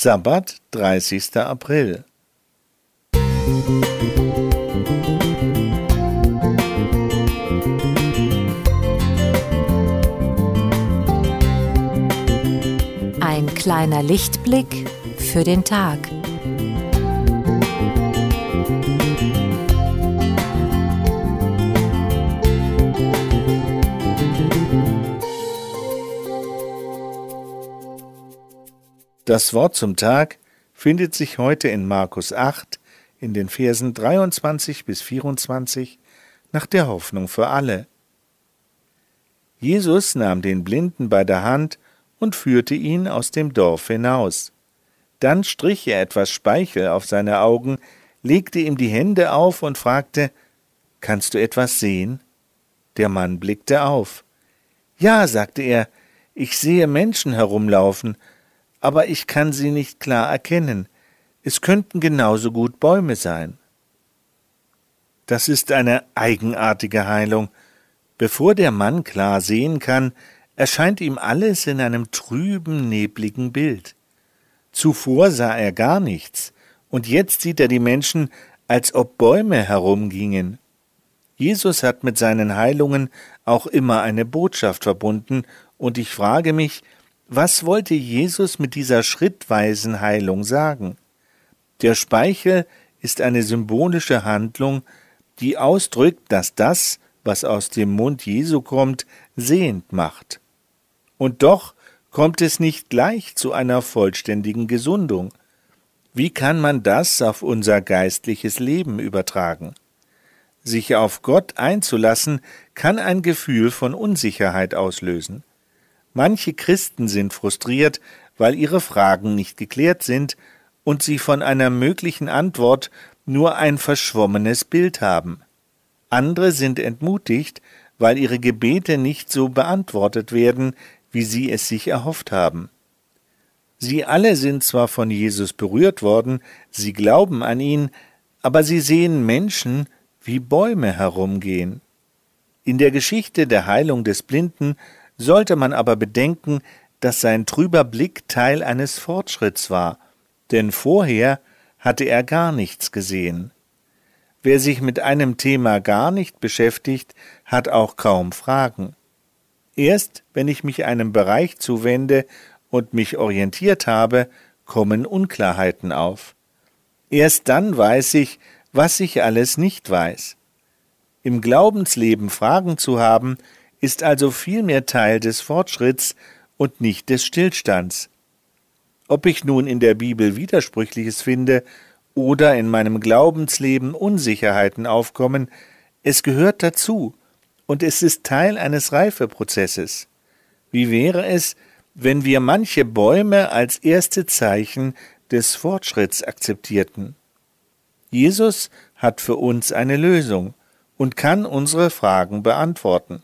Sabbat, 30. April. Ein kleiner Lichtblick für den Tag. Das Wort zum Tag findet sich heute in Markus 8 in den Versen 23 bis 24 nach der Hoffnung für alle. Jesus nahm den Blinden bei der Hand und führte ihn aus dem Dorf hinaus. Dann strich er etwas Speichel auf seine Augen, legte ihm die Hände auf und fragte Kannst du etwas sehen? Der Mann blickte auf. Ja, sagte er, ich sehe Menschen herumlaufen, aber ich kann sie nicht klar erkennen. Es könnten genauso gut Bäume sein. Das ist eine eigenartige Heilung. Bevor der Mann klar sehen kann, erscheint ihm alles in einem trüben, nebligen Bild. Zuvor sah er gar nichts, und jetzt sieht er die Menschen, als ob Bäume herumgingen. Jesus hat mit seinen Heilungen auch immer eine Botschaft verbunden, und ich frage mich, was wollte Jesus mit dieser schrittweisen Heilung sagen? Der Speichel ist eine symbolische Handlung, die ausdrückt, dass das, was aus dem Mund Jesu kommt, sehend macht. Und doch kommt es nicht gleich zu einer vollständigen Gesundung. Wie kann man das auf unser geistliches Leben übertragen? Sich auf Gott einzulassen, kann ein Gefühl von Unsicherheit auslösen. Manche Christen sind frustriert, weil ihre Fragen nicht geklärt sind und sie von einer möglichen Antwort nur ein verschwommenes Bild haben. Andere sind entmutigt, weil ihre Gebete nicht so beantwortet werden, wie sie es sich erhofft haben. Sie alle sind zwar von Jesus berührt worden, sie glauben an ihn, aber sie sehen Menschen wie Bäume herumgehen. In der Geschichte der Heilung des Blinden sollte man aber bedenken, dass sein trüber Blick Teil eines Fortschritts war, denn vorher hatte er gar nichts gesehen. Wer sich mit einem Thema gar nicht beschäftigt, hat auch kaum Fragen. Erst wenn ich mich einem Bereich zuwende und mich orientiert habe, kommen Unklarheiten auf. Erst dann weiß ich, was ich alles nicht weiß. Im Glaubensleben Fragen zu haben, ist also vielmehr Teil des Fortschritts und nicht des Stillstands. Ob ich nun in der Bibel Widersprüchliches finde oder in meinem Glaubensleben Unsicherheiten aufkommen, es gehört dazu und es ist Teil eines Reifeprozesses. Wie wäre es, wenn wir manche Bäume als erste Zeichen des Fortschritts akzeptierten? Jesus hat für uns eine Lösung und kann unsere Fragen beantworten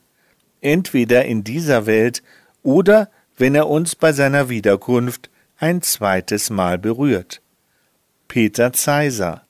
entweder in dieser Welt oder wenn er uns bei seiner Wiederkunft ein zweites Mal berührt. Peter Zeiser